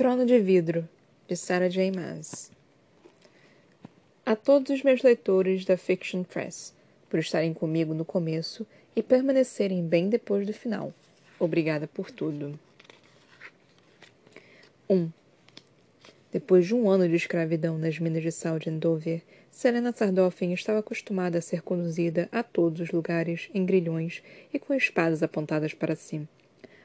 Trono de Vidro, de Sarah J. Maas. A todos os meus leitores da Fiction Press, por estarem comigo no começo e permanecerem bem depois do final. Obrigada por tudo. 1. Um. Depois de um ano de escravidão nas minas de sal de Endover, Selena Sardoffin estava acostumada a ser conduzida a todos os lugares em grilhões e com espadas apontadas para si.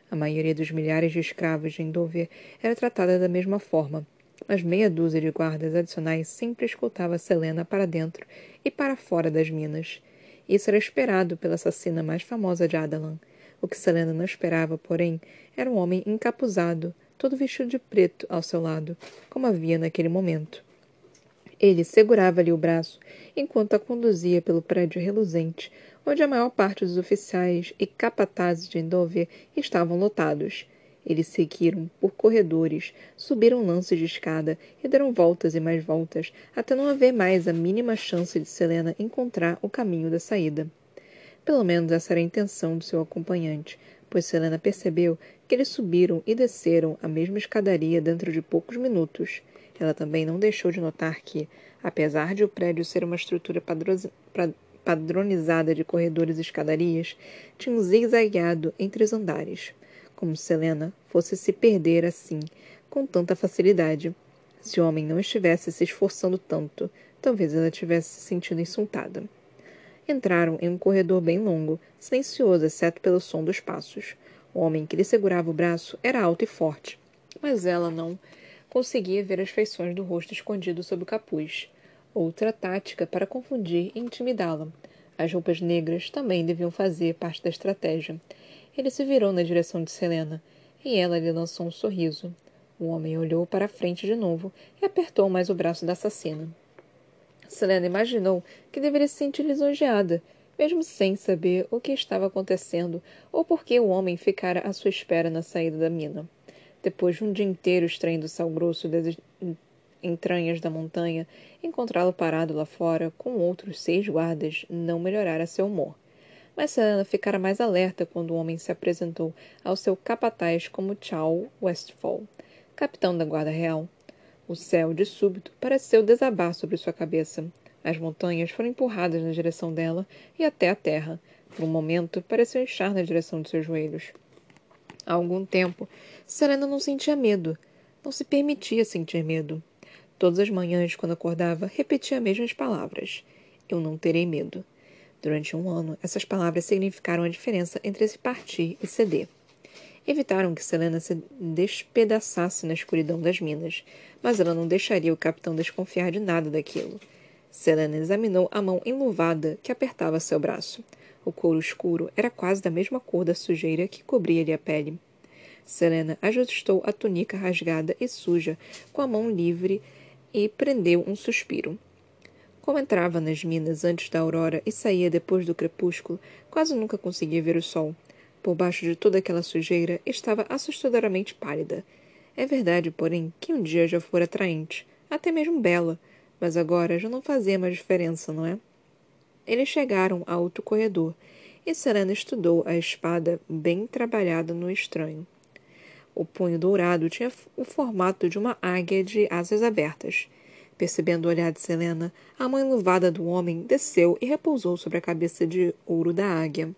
A maioria dos milhares de escravos de Endover era tratada da mesma forma, mas meia dúzia de guardas adicionais sempre escoltava Selena para dentro e para fora das minas. Isso era esperado pela assassina mais famosa de Adalan. O que Selena não esperava, porém, era um homem encapuzado, todo vestido de preto ao seu lado, como havia naquele momento. Ele segurava-lhe o braço enquanto a conduzia pelo prédio reluzente, onde a maior parte dos oficiais e capatazes de Endover estavam lotados. Eles seguiram por corredores, subiram lances de escada e deram voltas e mais voltas, até não haver mais a mínima chance de Selena encontrar o caminho da saída. Pelo menos essa era a intenção do seu acompanhante, pois Selena percebeu que eles subiram e desceram a mesma escadaria dentro de poucos minutos. Ela também não deixou de notar que, apesar de o prédio ser uma estrutura padronizada de corredores e escadarias, tinha zigue-zagueado entre os andares, como se Helena fosse se perder assim, com tanta facilidade. Se o homem não estivesse se esforçando tanto, talvez ela tivesse se sentido insultada. Entraram em um corredor bem longo, silencioso exceto pelo som dos passos. O homem que lhe segurava o braço era alto e forte, mas ela não conseguia ver as feições do rosto escondido sob o capuz. Outra tática para confundir e intimidá-la. As roupas negras também deviam fazer parte da estratégia. Ele se virou na direção de Selena, e ela lhe lançou um sorriso. O homem olhou para a frente de novo e apertou mais o braço da assassina. Selena imaginou que deveria se sentir lisonjeada, mesmo sem saber o que estava acontecendo ou por que o homem ficara à sua espera na saída da mina. Depois de um dia inteiro extraindo sal grosso entranhas da montanha, encontrá-lo parado lá fora com outros seis guardas não melhorara seu humor. Mas Selena ficara mais alerta quando o homem se apresentou ao seu capataz como Charles Westfall, capitão da Guarda Real. O céu, de súbito, pareceu desabar sobre sua cabeça. As montanhas foram empurradas na direção dela e até a terra. Por um momento, pareceu inchar na direção de seus joelhos. Há algum tempo, Serena não sentia medo. Não se permitia sentir medo. Todas as manhãs, quando acordava, repetia as mesmas palavras. Eu não terei medo. Durante um ano, essas palavras significaram a diferença entre se partir e ceder. Evitaram que Selena se despedaçasse na escuridão das minas, mas ela não deixaria o capitão desconfiar de nada daquilo. Selena examinou a mão enluvada que apertava seu braço. O couro escuro era quase da mesma cor da sujeira que cobria-lhe a pele. Selena ajustou a túnica rasgada e suja com a mão livre e prendeu um suspiro. Como entrava nas minas antes da aurora e saía depois do crepúsculo, quase nunca conseguia ver o sol. Por baixo de toda aquela sujeira estava assustadoramente pálida. É verdade, porém, que um dia já fora atraente, até mesmo bela, mas agora já não fazia mais diferença, não é? Eles chegaram a outro corredor, e Serena estudou a espada bem trabalhada no estranho. O punho dourado tinha o formato de uma águia de asas abertas. Percebendo o olhar de Selena, a mão enluvada do homem desceu e repousou sobre a cabeça de ouro da águia.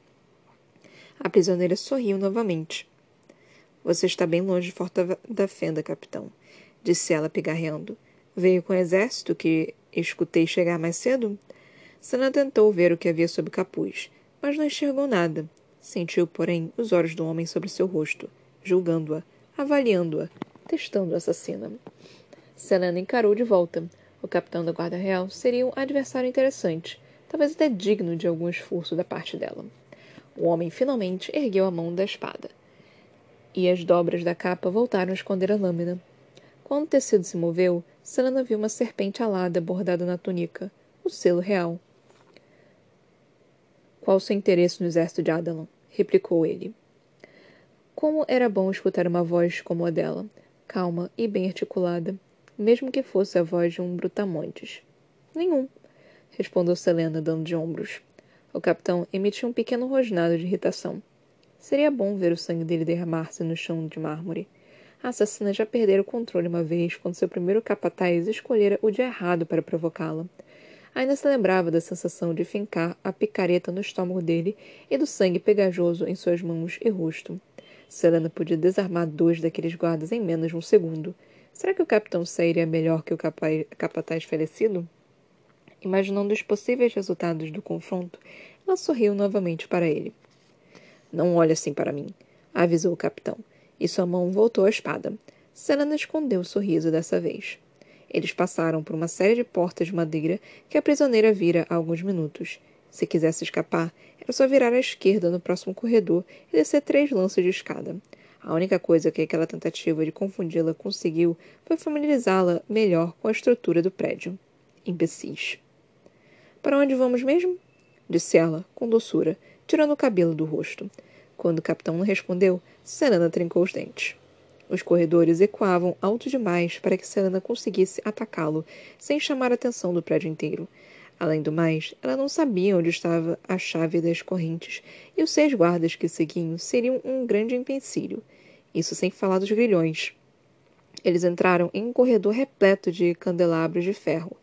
A prisioneira sorriu novamente. Você está bem longe de Forta da Fenda, capitão, disse ela pigarreando. Veio com o exército que escutei chegar mais cedo? Sana tentou ver o que havia sob o capuz, mas não enxergou nada. Sentiu, porém, os olhos do homem sobre seu rosto, julgando-a, avaliando-a, testando a assassina. Selena encarou de volta. O capitão da Guarda Real seria um adversário interessante, talvez até digno de algum esforço da parte dela. O homem finalmente ergueu a mão da espada. E as dobras da capa voltaram a esconder a lâmina. Quando o tecido se moveu, Selena viu uma serpente alada bordada na túnica, o selo real. Qual o seu interesse no exército de Adalon? replicou ele. Como era bom escutar uma voz como a dela, calma e bem articulada, mesmo que fosse a voz de um brutamontes. Nenhum, respondeu Selena, dando de ombros. O capitão emitiu um pequeno rosnado de irritação. Seria bom ver o sangue dele derramar-se no chão de mármore. A assassina já perdera o controle uma vez, quando seu primeiro capataz escolhera o dia errado para provocá-la. Ainda se lembrava da sensação de fincar a picareta no estômago dele e do sangue pegajoso em suas mãos e rosto. Selena podia desarmar dois daqueles guardas em menos de um segundo. Será que o capitão sairia melhor que o capataz falecido? Imaginando os possíveis resultados do confronto, ela sorriu novamente para ele. Não olhe assim para mim, avisou o capitão, e sua mão voltou à espada. Selena escondeu o sorriso dessa vez. Eles passaram por uma série de portas de madeira que a prisioneira vira há alguns minutos. Se quisesse escapar, era só virar à esquerda no próximo corredor e descer três lances de escada. A única coisa que aquela tentativa de confundi-la conseguiu foi familiarizá-la melhor com a estrutura do prédio. Imbecis. Para onde vamos mesmo? disse ela, com doçura, tirando o cabelo do rosto. Quando o capitão não respondeu, Serena trincou os dentes. Os corredores ecoavam alto demais para que Selena conseguisse atacá-lo, sem chamar a atenção do prédio inteiro. Além do mais, ela não sabia onde estava a chave das correntes, e os seis guardas que seguiam seriam um grande empecilho. Isso sem falar dos grilhões. Eles entraram em um corredor repleto de candelabros de ferro.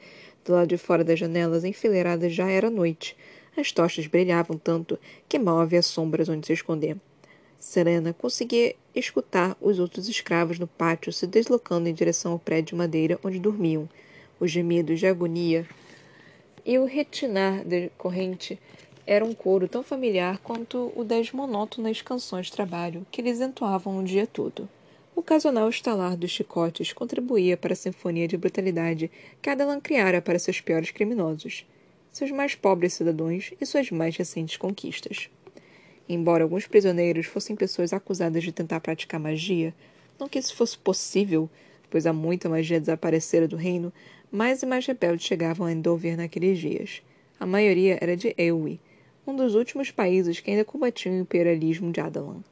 Do lado de fora das janelas enfileiradas já era noite. As tochas brilhavam tanto que mal havia sombras onde se esconder. Serena conseguia escutar os outros escravos no pátio se deslocando em direção ao prédio de madeira onde dormiam. Os gemidos de agonia e o retinar da corrente era um coro tão familiar quanto o das monótonas canções de trabalho que eles entoavam o dia todo. O ocasional estalar dos chicotes contribuía para a sinfonia de brutalidade que Adalan criara para seus piores criminosos, seus mais pobres cidadãos e suas mais recentes conquistas. Embora alguns prisioneiros fossem pessoas acusadas de tentar praticar magia, não que isso fosse possível, pois há muita magia desaparecera do reino, mais e mais rebeldes chegavam a Endover naqueles dias. A maioria era de Ewi, um dos últimos países que ainda combatiam o imperialismo de Adalan.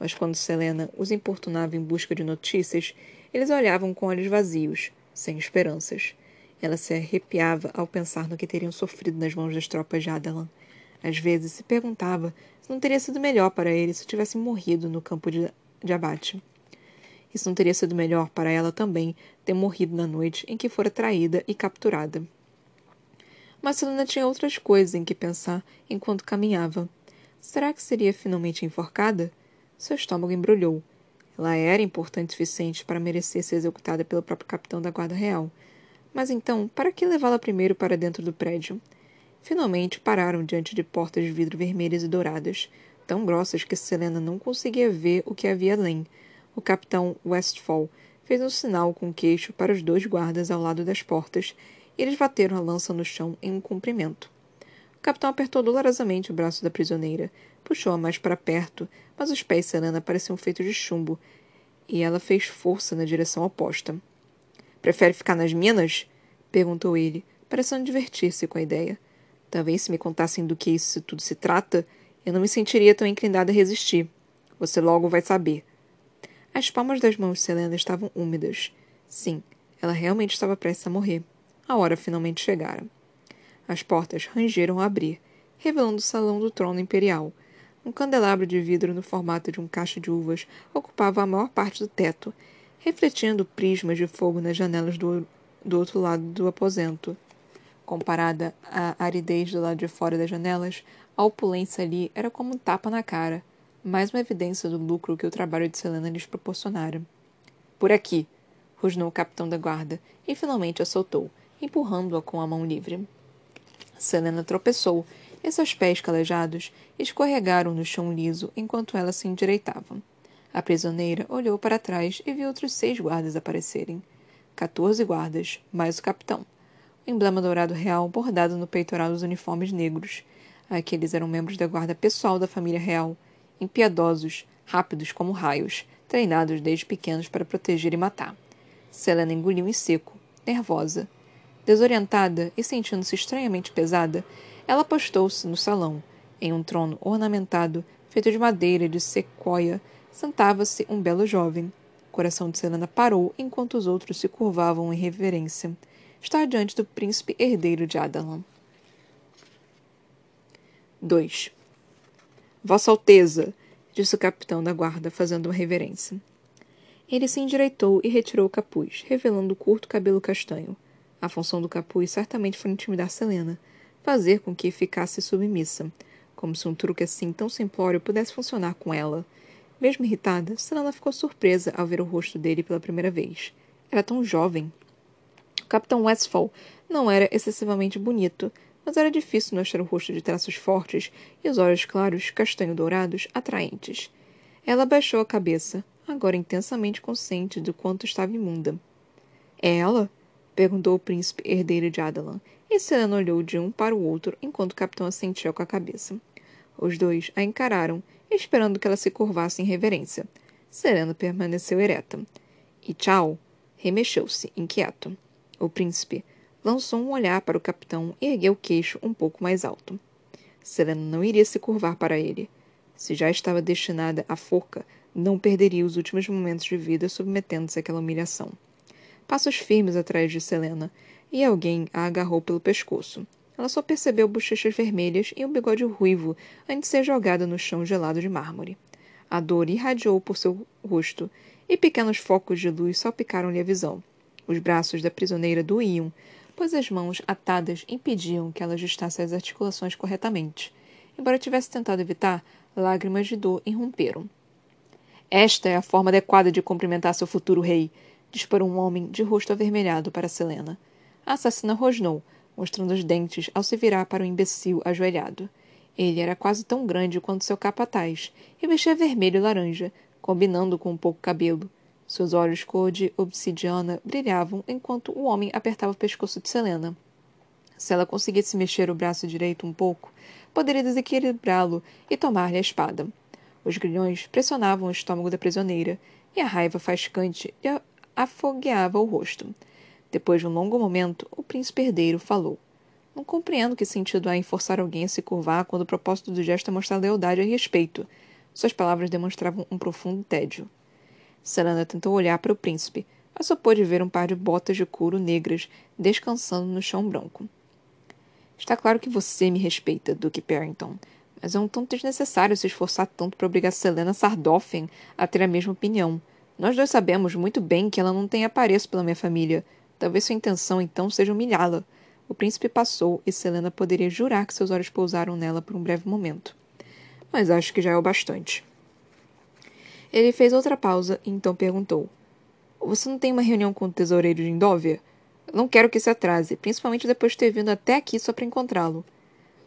Mas quando Selena os importunava em busca de notícias, eles olhavam com olhos vazios, sem esperanças. Ela se arrepiava ao pensar no que teriam sofrido nas mãos das tropas de Adalan. Às vezes se perguntava se não teria sido melhor para ele se tivesse morrido no campo de, de abate. Isso não teria sido melhor para ela também ter morrido na noite em que fora traída e capturada. Mas Selena tinha outras coisas em que pensar enquanto caminhava. Será que seria finalmente enforcada? Seu estômago embrulhou. Ela era importante o suficiente para merecer ser executada pelo próprio capitão da Guarda Real. Mas então, para que levá-la primeiro para dentro do prédio? Finalmente pararam diante de portas de vidro vermelhas e douradas, tão grossas que Selena não conseguia ver o que havia além. O capitão Westfall fez um sinal com o queixo para os dois guardas ao lado das portas, e eles bateram a lança no chão em um cumprimento. O capitão apertou dolorosamente o braço da prisioneira, puxou-a mais para perto, mas os pés Selena pareciam feitos de chumbo, e ela fez força na direção oposta. Prefere ficar nas minas? perguntou ele, parecendo divertir-se com a ideia. Talvez se me contassem do que isso tudo se trata, eu não me sentiria tão inclinada a resistir. Você logo vai saber. As palmas das mãos de Selena estavam úmidas. Sim, ela realmente estava prestes a morrer. A hora finalmente chegara. As portas rangeram a abrir, revelando o salão do trono imperial. Um candelabro de vidro no formato de um cacho de uvas ocupava a maior parte do teto, refletindo prismas de fogo nas janelas do, do outro lado do aposento. Comparada à aridez do lado de fora das janelas, a opulência ali era como um tapa na cara, mais uma evidência do lucro que o trabalho de Selena lhes proporcionara. Por aqui! rosnou o capitão da guarda e finalmente a soltou, empurrando-a com a mão livre. Selena tropeçou e seus pés calejados escorregaram no chão liso enquanto ela se endireitava. A prisioneira olhou para trás e viu outros seis guardas aparecerem. Quatorze guardas, mais o capitão emblema dourado real bordado no peitoral dos uniformes negros. Aqueles eram membros da guarda pessoal da família real, impiedosos, rápidos como raios, treinados desde pequenos para proteger e matar. Selena engoliu em seco, nervosa. Desorientada e sentindo-se estranhamente pesada, ela postou-se no salão. Em um trono ornamentado, feito de madeira de sequoia, sentava-se um belo jovem. O coração de Selena parou enquanto os outros se curvavam em reverência está diante do príncipe herdeiro de Adalan. 2. Vossa Alteza, disse o capitão da guarda, fazendo uma reverência. Ele se endireitou e retirou o capuz, revelando o curto cabelo castanho. A função do capuz certamente foi intimidar Selena, fazer com que ficasse submissa, como se um truque assim tão simplório pudesse funcionar com ela. Mesmo irritada, Selena ficou surpresa ao ver o rosto dele pela primeira vez. Era tão jovem. O Capitão Westfall não era excessivamente bonito, mas era difícil não achar o rosto de traços fortes e os olhos claros, castanho-dourados, atraentes. Ela baixou a cabeça, agora intensamente consciente do quanto estava imunda. É ela? perguntou o príncipe herdeiro de Adalan, e Selena olhou de um para o outro enquanto o capitão assentiu com a cabeça. Os dois a encararam, esperando que ela se curvasse em reverência. Serena permaneceu ereta. E tchau! remexeu-se, inquieto. O príncipe lançou um olhar para o capitão e ergueu o queixo um pouco mais alto. Selena não iria se curvar para ele. Se já estava destinada à forca, não perderia os últimos momentos de vida submetendo-se àquela humilhação. Passos firmes atrás de Selena, e alguém a agarrou pelo pescoço. Ela só percebeu bochechas vermelhas e um bigode ruivo antes de ser jogada no chão gelado de mármore. A dor irradiou por seu rosto, e pequenos focos de luz salpicaram-lhe a visão. Os braços da prisioneira doíam, pois as mãos atadas impediam que ela ajustasse as articulações corretamente. Embora tivesse tentado evitar, lágrimas de dor irromperam. Esta é a forma adequada de cumprimentar seu futuro rei, disparou um homem de rosto avermelhado para Selena. A assassina rosnou, mostrando os dentes ao se virar para o imbecil ajoelhado. Ele era quase tão grande quanto seu capataz e vestia vermelho e laranja, combinando com um pouco cabelo. Seus olhos cor de obsidiana brilhavam enquanto o homem apertava o pescoço de Selena. Se ela conseguisse mexer o braço direito um pouco, poderia desequilibrá-lo e tomar-lhe a espada. Os grilhões pressionavam o estômago da prisioneira, e a raiva faiscante lhe afogueava o rosto. Depois de um longo momento, o príncipe herdeiro falou. Não compreendo que sentido há em forçar alguém a se curvar quando o propósito do gesto é mostrar lealdade e respeito. Suas palavras demonstravam um profundo tédio. Selena tentou olhar para o príncipe, mas só pôde ver um par de botas de couro negras descansando no chão branco. Está claro que você me respeita, Duque Parrington, mas é um tanto desnecessário se esforçar tanto para obrigar Selena Sardoffen a ter a mesma opinião. Nós dois sabemos muito bem que ela não tem apreço pela minha família. Talvez sua intenção, então, seja humilhá-la. O príncipe passou e Selena poderia jurar que seus olhos pousaram nela por um breve momento. Mas acho que já é o bastante. Ele fez outra pausa e então perguntou: Você não tem uma reunião com o tesoureiro de Indóvia? Não quero que se atrase, principalmente depois de ter vindo até aqui só para encontrá-lo.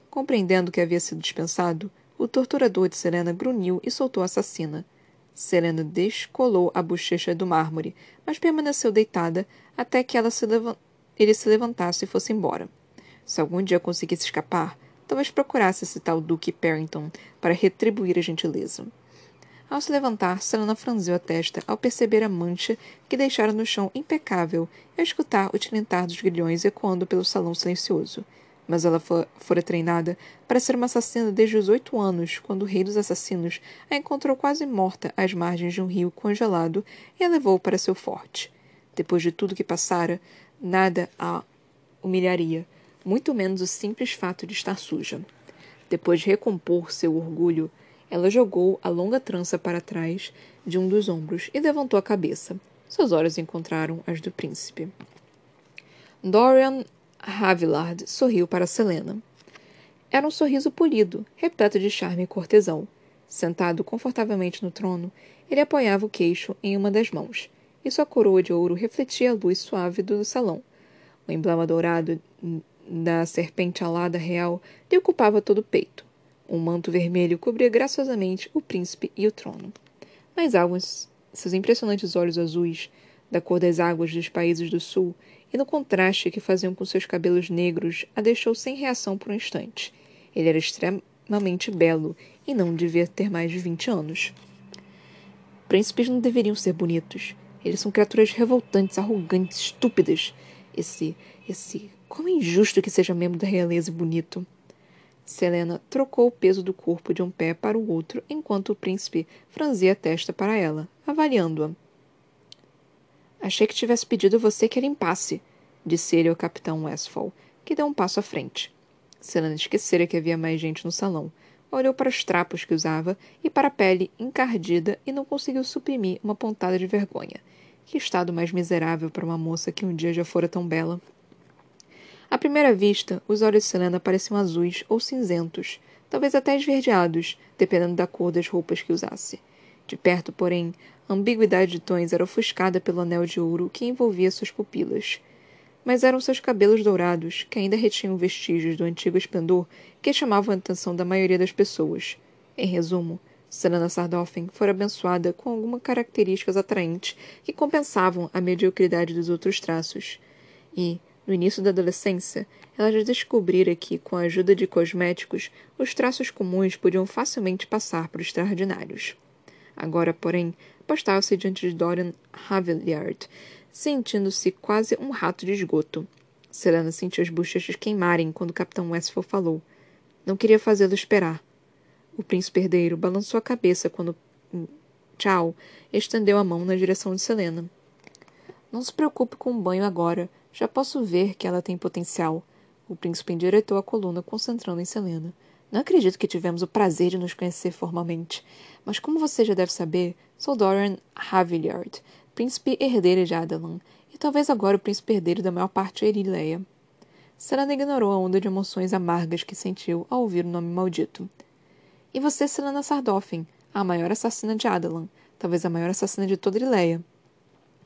Compreendendo que havia sido dispensado, o torturador de Selena grunhiu e soltou a assassina. Selena descolou a bochecha do mármore, mas permaneceu deitada até que se ele se levantasse e fosse embora. Se algum dia conseguisse escapar, talvez procurasse esse tal Duque Parrington para retribuir a gentileza. Ao se levantar, Selena franziu a testa ao perceber a mancha que deixara no chão impecável e ao escutar o tilintar dos grilhões ecoando pelo salão silencioso mas ela fora treinada para ser uma assassina desde os oito anos, quando o rei dos assassinos a encontrou quase morta às margens de um rio congelado e a levou para seu forte. Depois de tudo que passara, nada a humilharia, muito menos o simples fato de estar suja. Depois de recompor seu orgulho, ela jogou a longa trança para trás de um dos ombros e levantou a cabeça. Seus olhos encontraram as do príncipe. Dorian Havillard sorriu para Selena. Era um sorriso polido, repleto de charme cortesão. Sentado confortavelmente no trono, ele apoiava o queixo em uma das mãos, e sua coroa de ouro refletia a luz suave do salão. O emblema dourado da serpente alada real lhe ocupava todo o peito. Um manto vermelho cobria graciosamente o príncipe e o trono. Mas algo seus impressionantes olhos azuis, da cor das águas dos países do sul, e no contraste que faziam com seus cabelos negros, a deixou sem reação por um instante. Ele era extremamente belo e não devia ter mais de vinte anos. Príncipes não deveriam ser bonitos. Eles são criaturas revoltantes, arrogantes, estúpidas. Esse. esse. Como é injusto que seja membro da realeza e bonito. Selena trocou o peso do corpo de um pé para o outro enquanto o príncipe franzia a testa para ela, avaliando-a. Achei que tivesse pedido você que limpasse, disse ele ao capitão Westfall, que deu um passo à frente. Selena esquecera que havia mais gente no salão. olhou para os trapos que usava e para a pele encardida e não conseguiu suprimir uma pontada de vergonha. Que estado mais miserável para uma moça que um dia já fora tão bela. À primeira vista, os olhos de Selena pareciam azuis ou cinzentos, talvez até esverdeados, dependendo da cor das roupas que usasse. De perto, porém, a ambiguidade de tons era ofuscada pelo anel de ouro que envolvia suas pupilas. Mas eram seus cabelos dourados, que ainda retinham vestígios do antigo esplendor, que chamavam a atenção da maioria das pessoas. Em resumo, Selena Sardoffen fora abençoada com algumas características atraentes que compensavam a mediocridade dos outros traços. E, no início da adolescência, ela já descobrira que, com a ajuda de cosméticos, os traços comuns podiam facilmente passar por extraordinários. Agora, porém, postava-se diante de Dorian Havillard, sentindo-se quase um rato de esgoto. Selena sentiu as bochechas queimarem quando o capitão Westphal falou. Não queria fazê-lo esperar. O príncipe herdeiro balançou a cabeça quando Tchau estendeu a mão na direção de Selena. Não se preocupe com o banho agora. Já posso ver que ela tem potencial. O príncipe endireitou a coluna, concentrando em Selena. Não acredito que tivemos o prazer de nos conhecer formalmente, mas como você já deve saber, sou Dorian Havillard, príncipe herdeiro de Adelan, e talvez agora o príncipe herdeiro da maior parte de Erileia. Selena ignorou a onda de emoções amargas que sentiu ao ouvir o nome maldito. E você, Selena Sardoffin, a maior assassina de Adelan, talvez a maior assassina de toda Erileia.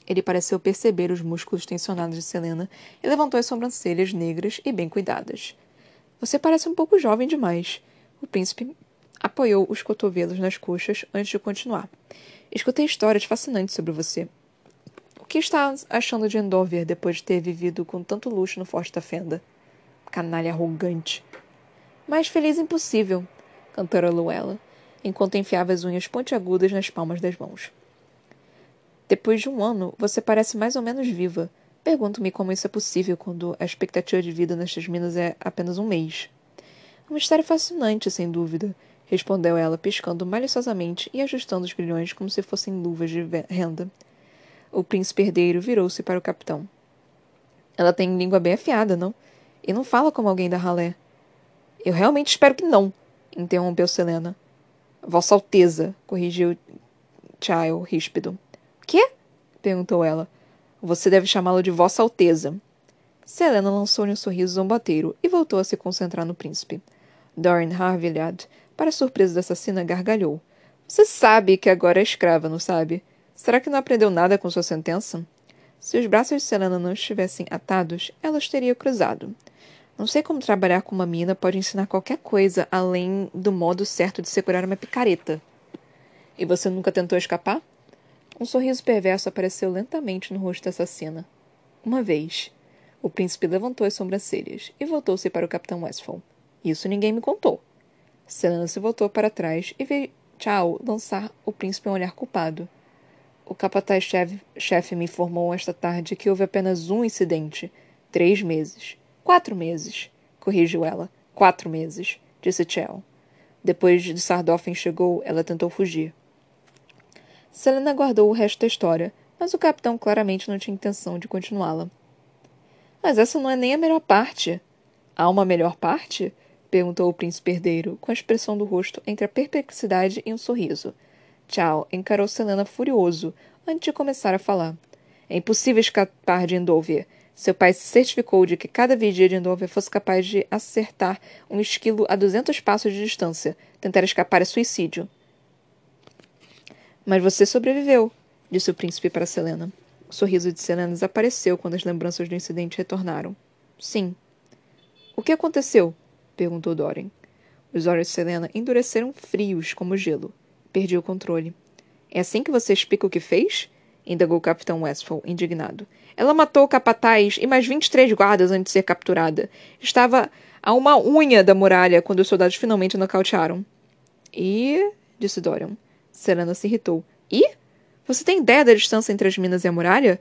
Ele pareceu perceber os músculos tensionados de Selena e levantou as sobrancelhas negras e bem cuidadas. Você parece um pouco jovem demais. O príncipe apoiou os cotovelos nas coxas antes de continuar. Escutei histórias fascinantes sobre você. O que está achando de Endover depois de ter vivido com tanto luxo no Forte da Fenda? Canalha arrogante. Mais feliz impossível, cantarolou ela, enquanto enfiava as unhas pontiagudas nas palmas das mãos. Depois de um ano, você parece mais ou menos viva. Pergunto-me como isso é possível quando a expectativa de vida nestas minas é apenas um mês. Um mistério fascinante, sem dúvida, respondeu ela, piscando maliciosamente e ajustando os grilhões como se fossem luvas de renda. O príncipe herdeiro virou-se para o capitão. Ela tem língua bem afiada, não? E não fala como alguém da ralé. Eu realmente espero que não, interrompeu Selena. Vossa Alteza, corrigiu Child ríspido. Quê? perguntou ela. Você deve chamá-lo de Vossa Alteza. Selena lançou-lhe um sorriso zombateiro e voltou a se concentrar no príncipe. Dorian Harvilhad, para surpresa da assassina, gargalhou. Você sabe que agora é escrava, não sabe? Será que não aprendeu nada com sua sentença? Se os braços de Selena não estivessem atados, ela os teria cruzado. Não sei como trabalhar com uma mina pode ensinar qualquer coisa além do modo certo de segurar uma picareta. E você nunca tentou escapar? Um sorriso perverso apareceu lentamente no rosto da assassina. Uma vez. O príncipe levantou as sobrancelhas e voltou-se para o capitão Westphal. Isso ninguém me contou. Selena se voltou para trás e veio Chao lançar o príncipe um olhar culpado. O capataz-chefe me informou esta tarde que houve apenas um incidente. Três meses. Quatro meses. Corrigiu ela. Quatro meses, disse Chell. Depois de Sardoffen chegou, ela tentou fugir. Selena guardou o resto da história, mas o capitão claramente não tinha intenção de continuá-la. Mas essa não é nem a melhor parte. Há uma melhor parte? perguntou o príncipe herdeiro, com a expressão do rosto entre a perplexidade e um sorriso. Tchau encarou Selena furioso antes de começar a falar. É impossível escapar de Endover. Seu pai se certificou de que cada vigia de Endover fosse capaz de acertar um esquilo a duzentos passos de distância. Tentar escapar é suicídio. Mas você sobreviveu, disse o príncipe para Selena. O sorriso de Selena desapareceu quando as lembranças do incidente retornaram. Sim. O que aconteceu? perguntou Dorian. Os olhos de Selena endureceram frios como gelo. Perdi o controle. É assim que você explica o que fez? indagou o capitão Westphal, indignado. Ela matou o capataz e mais vinte e três guardas antes de ser capturada. Estava a uma unha da muralha quando os soldados finalmente nocautearam. E. disse Dorian. Serena se irritou. E? Você tem ideia da distância entre as minas e a muralha?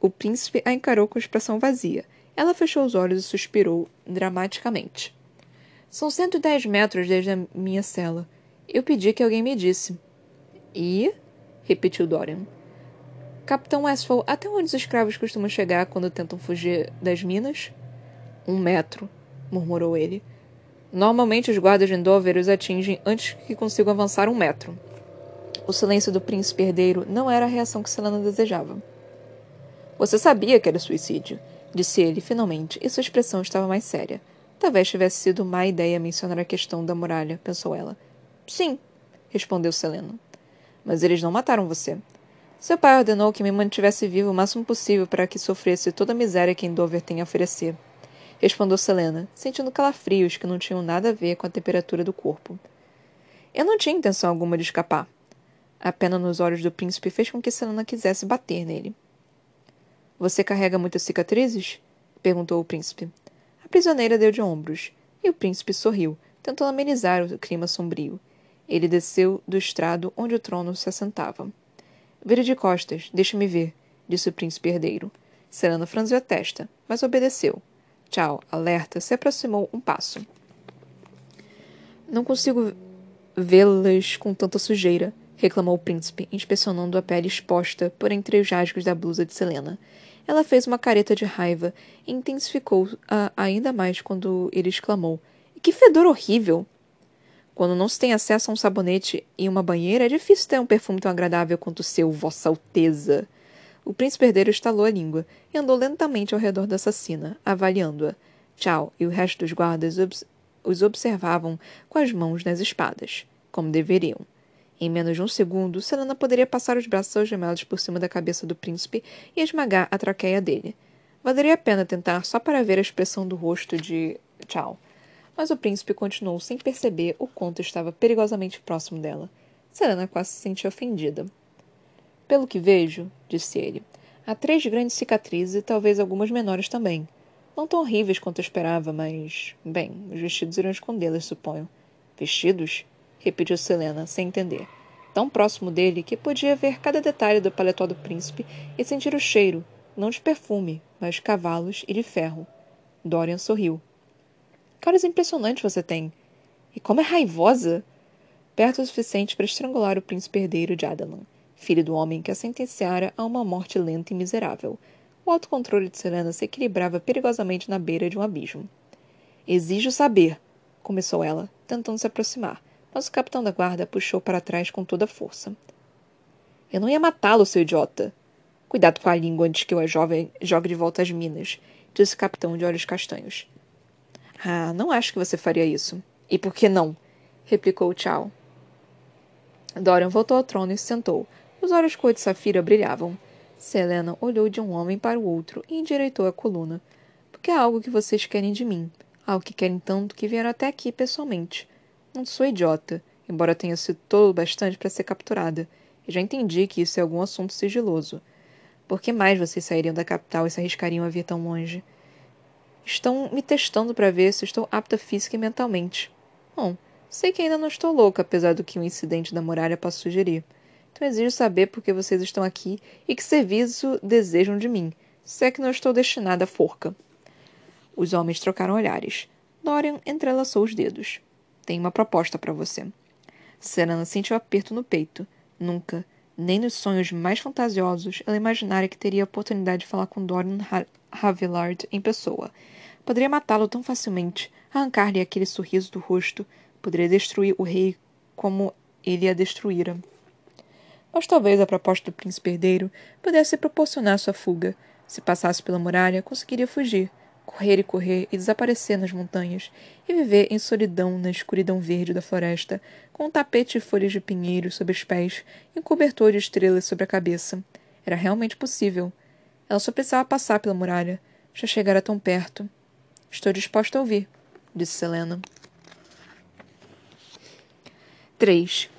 O príncipe a encarou com expressão vazia. Ela fechou os olhos e suspirou dramaticamente. São cento e dez metros desde a minha cela. Eu pedi que alguém me disse. E? repetiu Dorian. Capitão Westphal, até onde os escravos costumam chegar quando tentam fugir das minas? Um metro, murmurou ele. Normalmente os guardas de Endover os atingem antes que consigam avançar um metro. O silêncio do príncipe herdeiro não era a reação que Selena desejava. Você sabia que era suicídio, disse ele, finalmente, e sua expressão estava mais séria. Talvez tivesse sido má ideia mencionar a questão da muralha, pensou ela. Sim, respondeu Selena. Mas eles não mataram você. Seu pai ordenou que me mantivesse vivo o máximo possível para que sofresse toda a miséria que Endover tem a oferecer. Respondeu Selena, sentindo calafrios que não tinham nada a ver com a temperatura do corpo. Eu não tinha intenção alguma de escapar. A pena nos olhos do príncipe fez com que Selena quisesse bater nele. Você carrega muitas cicatrizes? perguntou o príncipe. A prisioneira deu de ombros, e o príncipe sorriu, tentando amenizar o clima sombrio. Ele desceu do estrado onde o trono se assentava. Vire de costas, deixe-me ver, disse o príncipe herdeiro. Serana franziu a testa, mas obedeceu. Tchau, alerta, se aproximou um passo. Não consigo vê-las com tanta sujeira, reclamou o príncipe, inspecionando a pele exposta por entre os rasgos da blusa de Selena. Ela fez uma careta de raiva e intensificou-a ainda mais quando ele exclamou: Que fedor horrível! Quando não se tem acesso a um sabonete e uma banheira, é difícil ter um perfume tão agradável quanto o seu, Vossa Alteza. O príncipe herdeiro estalou a língua e andou lentamente ao redor da assassina, avaliando-a. Tchau e o resto dos guardas os observavam com as mãos nas espadas, como deveriam. Em menos de um segundo, Selena poderia passar os braços algemados por cima da cabeça do príncipe e esmagar a traqueia dele. Valeria a pena tentar só para ver a expressão do rosto de Tchau mas o príncipe continuou sem perceber o quanto estava perigosamente próximo dela. Serena quase se sentia ofendida. Pelo que vejo, disse ele, há três grandes cicatrizes e talvez algumas menores também. Não tão horríveis quanto eu esperava, mas. Bem, os vestidos irão escondê-las, suponho. Vestidos? Repetiu Selena, sem entender. Tão próximo dele que podia ver cada detalhe do paletó do príncipe e sentir o cheiro, não de perfume, mas de cavalos e de ferro. Dorian sorriu. Que olhos impressionantes você tem! E como é raivosa! Perto o suficiente para estrangular o príncipe herdeiro de Adalan, filho do homem que a sentenciara a uma morte lenta e miserável. O autocontrole de Serena se equilibrava perigosamente na beira de um abismo. Exijo saber, começou ela, tentando se aproximar, mas o capitão da guarda puxou para trás com toda a força. Eu não ia matá-lo, seu idiota. Cuidado com a língua antes que a jovem jogue de volta às minas, disse o capitão de olhos castanhos. Ah, não acho que você faria isso. E por que não? replicou Chao. Dorian voltou ao trono e se sentou. Os olhos cor de safira brilhavam. Selena olhou de um homem para o outro e endireitou a coluna. Porque é algo que vocês querem de mim. Algo que querem tanto que vieram até aqui pessoalmente. Não sou idiota, embora tenha sido tolo bastante para ser capturada. E já entendi que isso é algum assunto sigiloso. Por que mais vocês sairiam da capital e se arriscariam a vir tão longe? Estão me testando para ver se estou apta física e mentalmente. Bom, sei que ainda não estou louca, apesar do que o um incidente da muralha possa sugerir. Então exijo saber por que vocês estão aqui e que serviço desejam de mim, se é que não estou destinada à forca. Os homens trocaram olhares. Dorian entrelaçou os dedos. Tenho uma proposta para você. Serena sentiu aperto no peito. Nunca, nem nos sonhos mais fantasiosos, ela imaginara que teria a oportunidade de falar com Dorian Havillard em pessoa. Poderia matá-lo tão facilmente, arrancar-lhe aquele sorriso do rosto, poderia destruir o rei como ele a destruíra. Mas talvez a proposta do príncipe herdeiro pudesse proporcionar sua fuga. Se passasse pela muralha, conseguiria fugir, correr e correr e desaparecer nas montanhas, e viver em solidão na escuridão verde da floresta, com um tapete de folhas de pinheiro sob os pés e um cobertor de estrelas sobre a cabeça. Era realmente possível. Ela só precisava passar pela muralha. Já chegara tão perto. Estou disposta a ouvir, disse Selena. 3.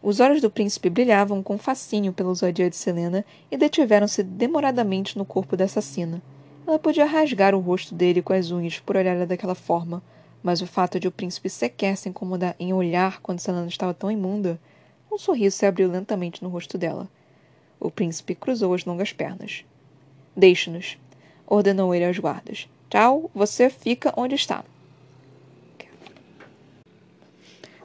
Os olhos do príncipe brilhavam com fascínio pela ousadia de Selena e detiveram-se demoradamente no corpo da assassina. Ela podia rasgar o rosto dele com as unhas por olhar daquela forma, mas o fato de o príncipe sequer se incomodar em olhar quando Selena estava tão imunda, um sorriso se abriu lentamente no rosto dela. O príncipe cruzou as longas pernas. Deixe-nos, ordenou ele aos guardas. Tchau, você fica onde está.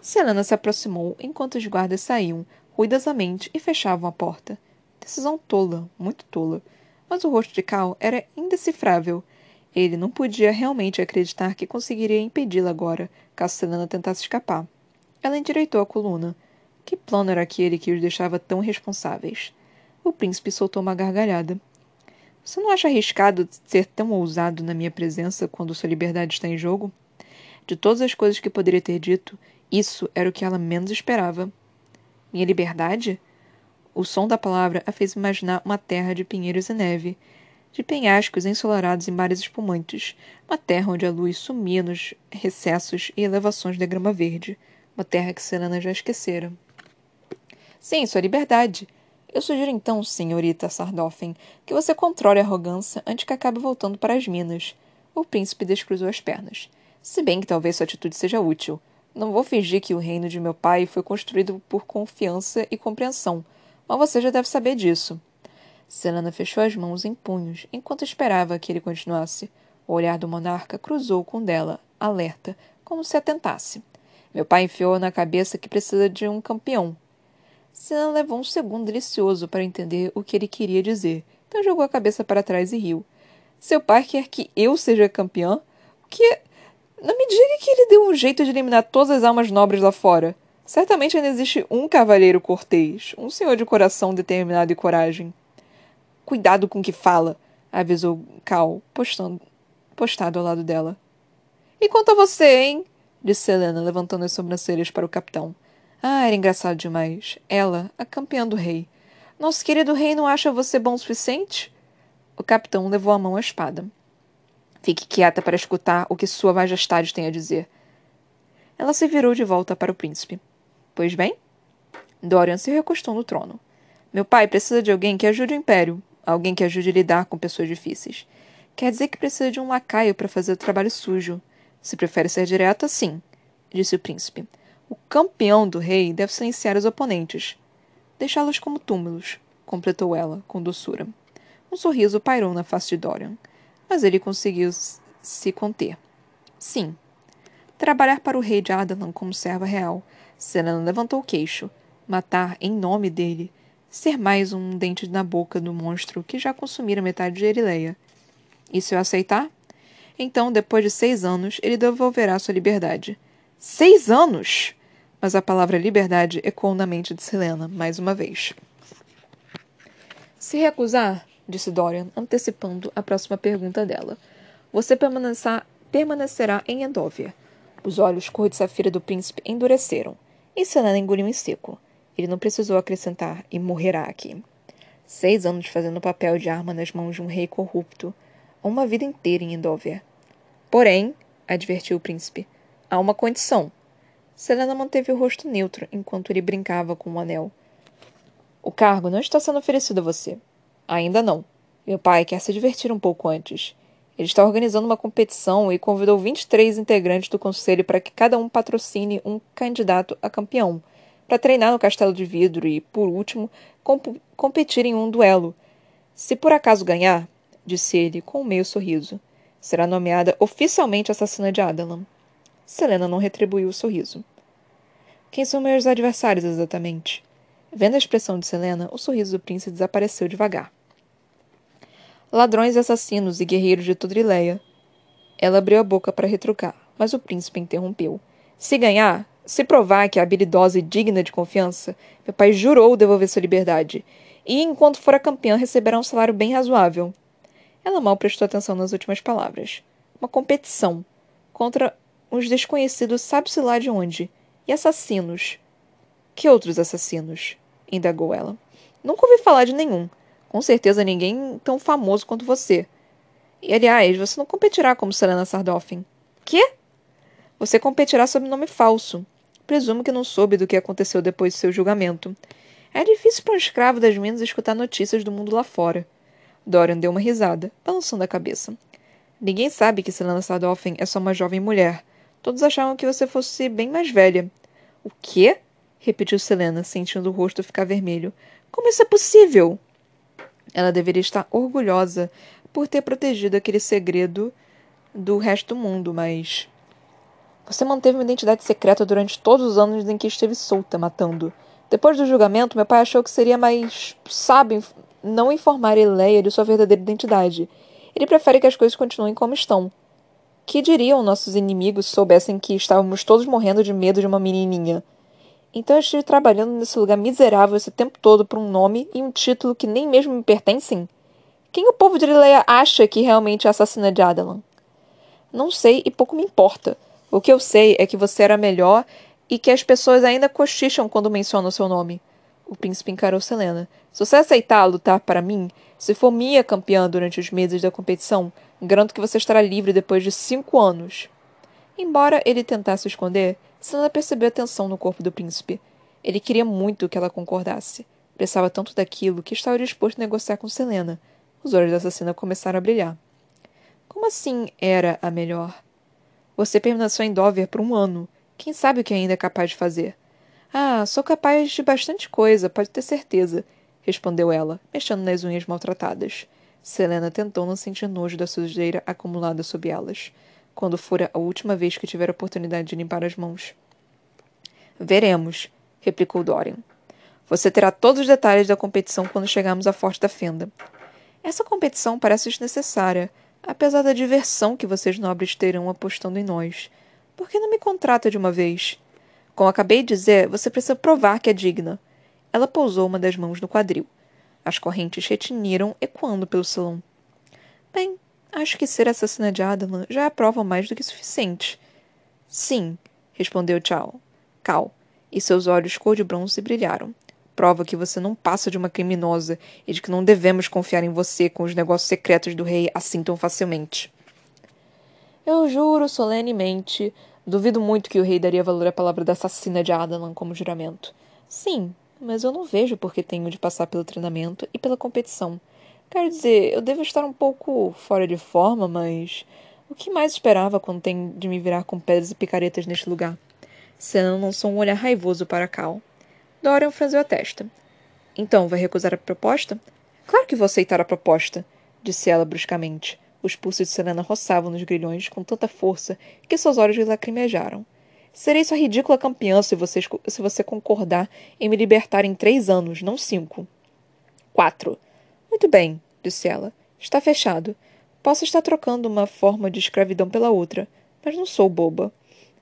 Selena se aproximou enquanto os guardas saíam, ruidosamente, e fechavam a porta. Decisão tola, muito tola. Mas o rosto de Cal era indecifrável. Ele não podia realmente acreditar que conseguiria impedi-la agora, caso Selena tentasse escapar. Ela endireitou a coluna. Que plano era aquele que os deixava tão responsáveis? O príncipe soltou uma gargalhada. Você não acha arriscado ser tão ousado na minha presença quando sua liberdade está em jogo? De todas as coisas que poderia ter dito, isso era o que ela menos esperava. Minha liberdade? O som da palavra a fez imaginar uma terra de pinheiros e neve, de penhascos ensolarados em mares espumantes, uma terra onde a luz sumia nos recessos e elevações da grama verde, uma terra que Selena já esquecera. Sim, sua liberdade. Eu sugiro então, senhorita Sardoffen, que você controle a arrogância antes que acabe voltando para as minas. O príncipe descruzou as pernas. Se bem que talvez sua atitude seja útil. Não vou fingir que o reino de meu pai foi construído por confiança e compreensão, mas você já deve saber disso. Selena fechou as mãos em punhos enquanto esperava que ele continuasse. O olhar do monarca cruzou com o dela, alerta, como se atentasse. Meu pai enfiou na cabeça que precisa de um campeão, Sinan levou um segundo delicioso para entender o que ele queria dizer, então jogou a cabeça para trás e riu. Seu pai quer que eu seja campeã? O que. Não me diga que ele deu um jeito de eliminar todas as almas nobres lá fora. Certamente ainda existe um cavalheiro cortês, um senhor de coração determinado e coragem. Cuidado com o que fala, avisou Cal, postando, postado ao lado dela. E quanto a você, hein? disse Helena, levantando as sobrancelhas para o capitão. Ah, era engraçado demais. Ela, a campeã do rei. Nosso querido rei não acha você bom o suficiente? O capitão levou a mão à espada. Fique quieta para escutar o que Sua Majestade tem a dizer. Ela se virou de volta para o príncipe. Pois bem? Dorian se recostou no trono. Meu pai precisa de alguém que ajude o império, alguém que ajude a lidar com pessoas difíceis. Quer dizer que precisa de um lacaio para fazer o trabalho sujo. Se prefere ser direto, sim, disse o príncipe. O campeão do rei deve silenciar os oponentes. Deixá-los como túmulos, completou ela, com doçura. Um sorriso pairou na face de Dorian, mas ele conseguiu se conter. Sim. Trabalhar para o rei de Adalan como serva real. Serena levantou o queixo. Matar em nome dele. Ser mais um dente na boca do monstro que já consumira metade de Erileia. E se eu aceitar? Então, depois de seis anos, ele devolverá sua liberdade. Seis anos! mas a palavra liberdade ecoou na mente de Selena mais uma vez. Se recusar, disse Dorian, antecipando a próxima pergunta dela, você permanecerá em Endóvia. Os olhos cor de safira do príncipe endureceram, e Selena engoliu em seco. Ele não precisou acrescentar, e morrerá aqui. Seis anos fazendo o papel de arma nas mãos de um rei corrupto. Uma vida inteira em Endóvia. Porém, advertiu o príncipe, há uma condição. Selena manteve o rosto neutro enquanto ele brincava com o anel. O cargo não está sendo oferecido a você. Ainda não. Meu pai quer se divertir um pouco antes. Ele está organizando uma competição e convidou 23 integrantes do conselho para que cada um patrocine um candidato a campeão, para treinar no castelo de vidro e, por último, comp competir em um duelo. Se por acaso ganhar, disse ele com um meio sorriso, será nomeada oficialmente assassina de Adalan. Selena não retribuiu o sorriso. Quem são meus adversários exatamente? Vendo a expressão de Selena, o sorriso do príncipe desapareceu devagar. Ladrões, assassinos e guerreiros de Tudrileia. Ela abriu a boca para retrucar, mas o príncipe interrompeu. Se ganhar, se provar que é habilidosa e digna de confiança, meu pai jurou devolver sua liberdade. E, enquanto for a campeã, receberá um salário bem razoável. Ela mal prestou atenção nas últimas palavras. Uma competição contra uns desconhecidos sabe-se lá de onde. E assassinos. Que outros assassinos? indagou ela. Nunca ouvi falar de nenhum. Com certeza ninguém tão famoso quanto você. E, aliás, você não competirá como Selena Sardoffin. Quê? Você competirá sob nome falso. Presumo que não soube do que aconteceu depois de seu julgamento. É difícil para um escravo das minas escutar notícias do mundo lá fora. Dorian deu uma risada, balançando a cabeça. Ninguém sabe que Selena Sardoffin é só uma jovem mulher, Todos achavam que você fosse bem mais velha. O quê? repetiu Selena, sentindo o rosto ficar vermelho. Como isso é possível? Ela deveria estar orgulhosa por ter protegido aquele segredo do resto do mundo, mas. Você manteve uma identidade secreta durante todos os anos em que esteve solta, matando. Depois do julgamento, meu pai achou que seria mais sábio não informar Eleia de sua verdadeira identidade. Ele prefere que as coisas continuem como estão. Que diriam nossos inimigos se soubessem que estávamos todos morrendo de medo de uma menininha? Então eu estive trabalhando nesse lugar miserável esse tempo todo por um nome e um título que nem mesmo me pertencem? Quem o povo de Lileia acha que realmente é assassina de Adelan? Não sei e pouco me importa. O que eu sei é que você era melhor e que as pessoas ainda cochicham quando mencionam seu nome. O príncipe encarou Selena. Se você aceitar lutar para mim, se for minha campeã durante os meses da competição, garanto que você estará livre depois de cinco anos. Embora ele tentasse esconder, Selena percebeu a tensão no corpo do príncipe. Ele queria muito que ela concordasse. Precisava tanto daquilo que estava disposto a negociar com Selena. Os olhos da assassina começaram a brilhar. Como assim era a melhor? Você permaneceu em Dover por um ano. Quem sabe o que ainda é capaz de fazer? Ah, sou capaz de bastante coisa, pode ter certeza, respondeu ela, mexendo nas unhas maltratadas. Selena tentou não sentir nojo da sujeira acumulada sob elas, quando fora a última vez que tiver oportunidade de limpar as mãos. Veremos, replicou Dorian. Você terá todos os detalhes da competição quando chegarmos à Forte da Fenda. Essa competição parece desnecessária, apesar da diversão que vocês nobres terão apostando em nós. Por que não me contrata de uma vez? Como acabei de dizer, você precisa provar que é digna. Ela pousou uma das mãos no quadril. As correntes retiniram, ecoando pelo salão. Bem, acho que ser assassina de Adalan já é prova mais do que suficiente. Sim, respondeu Chao. Cal, e seus olhos cor de bronze brilharam. Prova que você não passa de uma criminosa e de que não devemos confiar em você com os negócios secretos do rei assim tão facilmente. Eu juro solenemente. Duvido muito que o rei daria valor à palavra da assassina de Adalan como juramento. Sim, mas eu não vejo por que tenho de passar pelo treinamento e pela competição. Quer dizer, eu devo estar um pouco fora de forma, mas. O que mais esperava quando tenho de me virar com pedras e picaretas neste lugar? Senão lançou um olhar raivoso para Cal. Dorian franziu a testa. Então, vai recusar a proposta? Claro que vou aceitar a proposta, disse ela bruscamente. Os pulsos de Selena roçavam nos grilhões com tanta força que seus olhos lhe lacrimejaram. Serei sua ridícula campeã se você, se você concordar em me libertar em três anos, não cinco. Quatro. Muito bem, disse ela. Está fechado. Posso estar trocando uma forma de escravidão pela outra, mas não sou boba.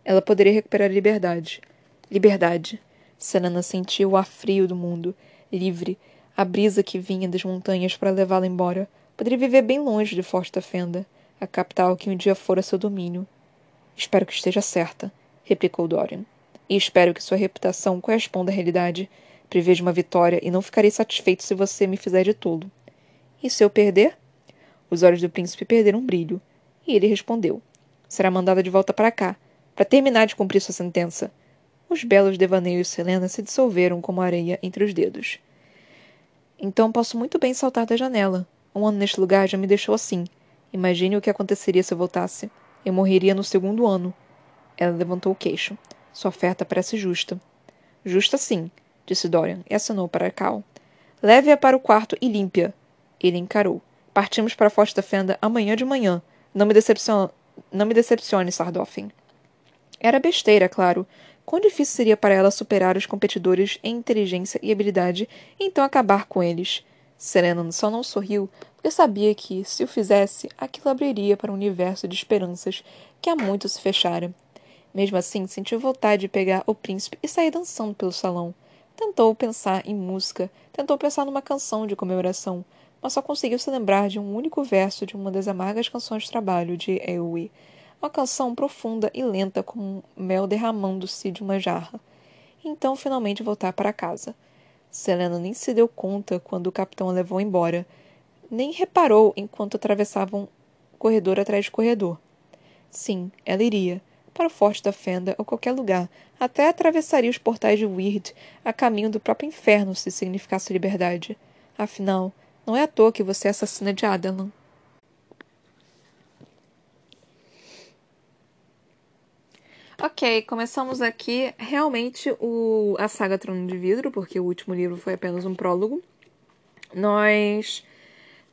Ela poderia recuperar a liberdade. Liberdade. Selena sentiu o ar frio do mundo, livre, a brisa que vinha das montanhas para levá-la embora. Poderia viver bem longe de Forte da Fenda, a capital que um dia fora seu domínio. Espero que esteja certa, replicou Dorian. E espero que sua reputação corresponda à realidade. Prevejo uma vitória e não ficarei satisfeito se você me fizer de tolo. E se eu perder? Os olhos do príncipe perderam um brilho. E ele respondeu: Será mandada de volta para cá, para terminar de cumprir sua sentença. Os belos devaneios de Selena se dissolveram como areia entre os dedos. Então posso muito bem saltar da janela, um ano neste lugar já me deixou assim. Imagine o que aconteceria se eu voltasse. Eu morreria no segundo ano. Ela levantou o queixo. Sua oferta parece justa. Justa sim, disse Dorian e assinou para Cal. Leve-a para o quarto e limpe-a. Ele encarou. Partimos para a Forte da Fenda amanhã de manhã. Não me decepcione, não me decepcione, Sardoffin. Era besteira, claro. Quão difícil seria para ela superar os competidores em inteligência e habilidade e então acabar com eles. Serena só não sorriu porque sabia que, se o fizesse, aquilo abriria para um universo de esperanças que há muito se fechara. Mesmo assim, sentiu vontade de pegar o príncipe e sair dançando pelo salão. Tentou pensar em música, tentou pensar numa canção de comemoração, mas só conseguiu se lembrar de um único verso de uma das amargas canções de trabalho de Eowyn. Uma canção profunda e lenta como mel derramando-se de uma jarra. Então, finalmente voltar para casa. Selena nem se deu conta quando o capitão a levou embora, nem reparou enquanto atravessavam corredor atrás de corredor. Sim, ela iria, para o Forte da Fenda ou qualquer lugar, até atravessaria os portais de Weird a caminho do próprio inferno se significasse liberdade. Afinal, não é à toa que você é assassina de Adelan. Ok, começamos aqui realmente o, a saga Trono de Vidro, porque o último livro foi apenas um prólogo. Nós.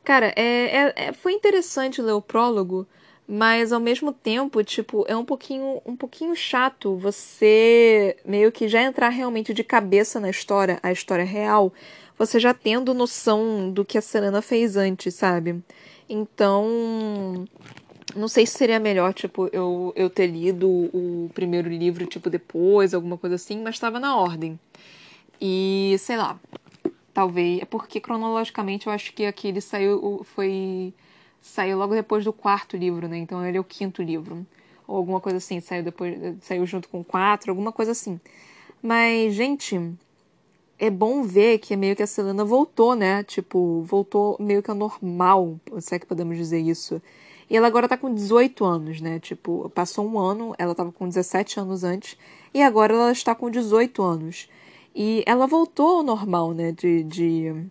Cara, é, é, é, foi interessante ler o prólogo, mas ao mesmo tempo, tipo, é um pouquinho, um pouquinho chato você meio que já entrar realmente de cabeça na história, a história real. Você já tendo noção do que a Selena fez antes, sabe? Então, não sei se seria melhor, tipo, eu, eu ter lido o primeiro livro, tipo, depois, alguma coisa assim, mas estava na ordem. E, sei lá, talvez. É porque cronologicamente eu acho que aquele saiu. Foi. Saiu logo depois do quarto livro, né? Então ele é o quinto livro. Ou alguma coisa assim, saiu depois. Saiu junto com o quatro, alguma coisa assim. Mas, gente, é bom ver que é meio que a Selena voltou, né? Tipo, voltou meio que a normal, se é que podemos dizer isso. E ela agora tá com 18 anos, né? Tipo, passou um ano, ela tava com 17 anos antes, e agora ela está com 18 anos. E ela voltou ao normal, né? De. de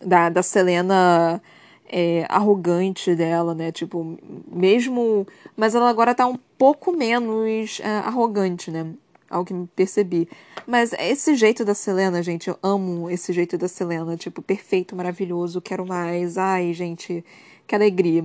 da, da Selena é, arrogante dela, né? Tipo, mesmo. Mas ela agora tá um pouco menos é, arrogante, né? Ao que me percebi. Mas esse jeito da Selena, gente, eu amo esse jeito da Selena. Tipo, perfeito, maravilhoso, quero mais. Ai, gente, que alegria.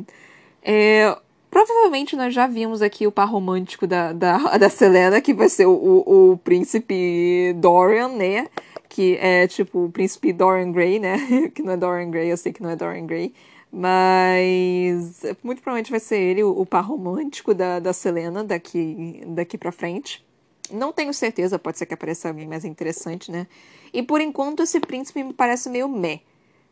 É, provavelmente nós já vimos aqui o par romântico da, da, da Selena, que vai ser o, o, o príncipe Dorian, né? Que é tipo o príncipe Dorian Gray, né? que não é Dorian Gray, eu sei que não é Dorian Gray. Mas muito provavelmente vai ser ele o, o par romântico da, da Selena daqui, daqui pra frente. Não tenho certeza, pode ser que apareça alguém mais interessante, né? E por enquanto esse príncipe me parece meio meh.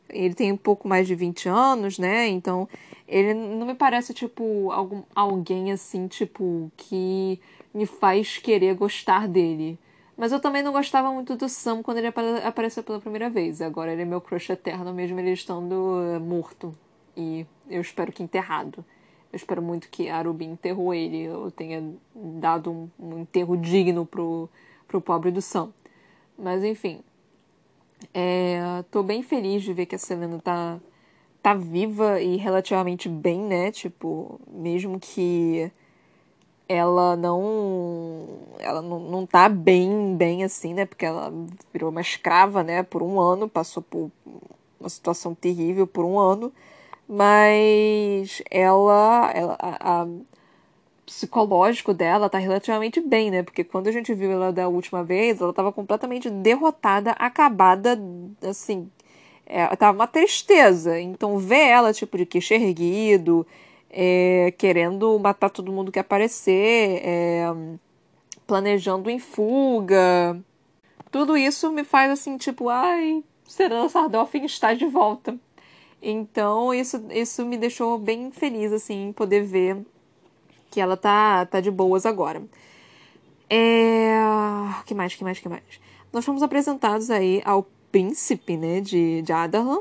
Ele tem um pouco mais de 20 anos, né? Então, ele não me parece, tipo, algum, alguém assim, tipo, que me faz querer gostar dele. Mas eu também não gostava muito do Sam quando ele apareceu pela primeira vez. Agora ele é meu crush eterno, mesmo ele estando eh, morto. E eu espero que enterrado. Eu espero muito que Arubi enterrou ele. Eu tenha dado um, um enterro digno pro, pro pobre do Sam. Mas enfim. É, tô bem feliz de ver que a Selena tá, tá viva e relativamente bem, né? Tipo, mesmo que ela não ela não, não tá bem bem assim, né? Porque ela virou uma escrava, né? Por um ano, passou por uma situação terrível por um ano, mas ela, ela a, a psicológico dela tá relativamente bem, né? Porque quando a gente viu ela da última vez, ela tava completamente derrotada, acabada, assim. É, tava uma tristeza. Então, ver ela, tipo, de queixo erguido, é, querendo matar todo mundo que aparecer, é, planejando em fuga. Tudo isso me faz assim, tipo, ai, Serena Sardoffin está de volta. Então, isso, isso me deixou bem feliz, assim, poder ver que ela tá, tá de boas agora. É... que mais, que mais, que mais? Nós fomos apresentados aí ao príncipe, né, de, de Adalan.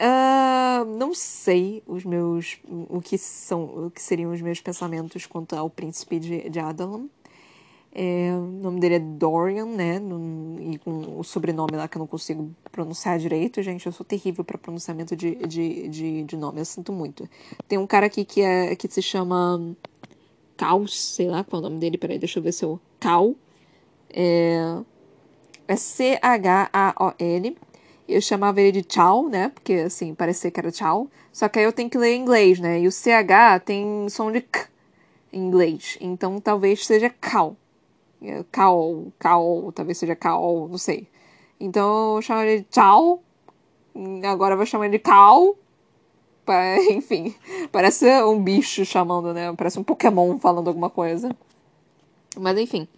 Uh, não sei os meus o que são o que seriam os meus pensamentos quanto ao príncipe de, de Adalan. É, o nome dele é Dorian, né? E com o sobrenome lá que eu não consigo pronunciar direito, gente. Eu sou terrível para pronunciamento de, de, de, de, nome, eu sinto muito. Tem um cara aqui que, é, que se chama Cal, sei lá qual é o nome dele, peraí, deixa eu ver se eu. Cal. É, é C-H-A-O-L. Eu chamava ele de Tchau, né? Porque assim, parecia que era Tchau. Só que aí eu tenho que ler em inglês, né? E o CH tem som de K em inglês. Então talvez seja Cal. Caol, Caol, talvez seja Caol, não sei. Então eu chamo ele de Tchau. Agora eu vou chamar ele de Cal. Enfim, parece um bicho chamando, né? Parece um Pokémon falando alguma coisa. Mas enfim.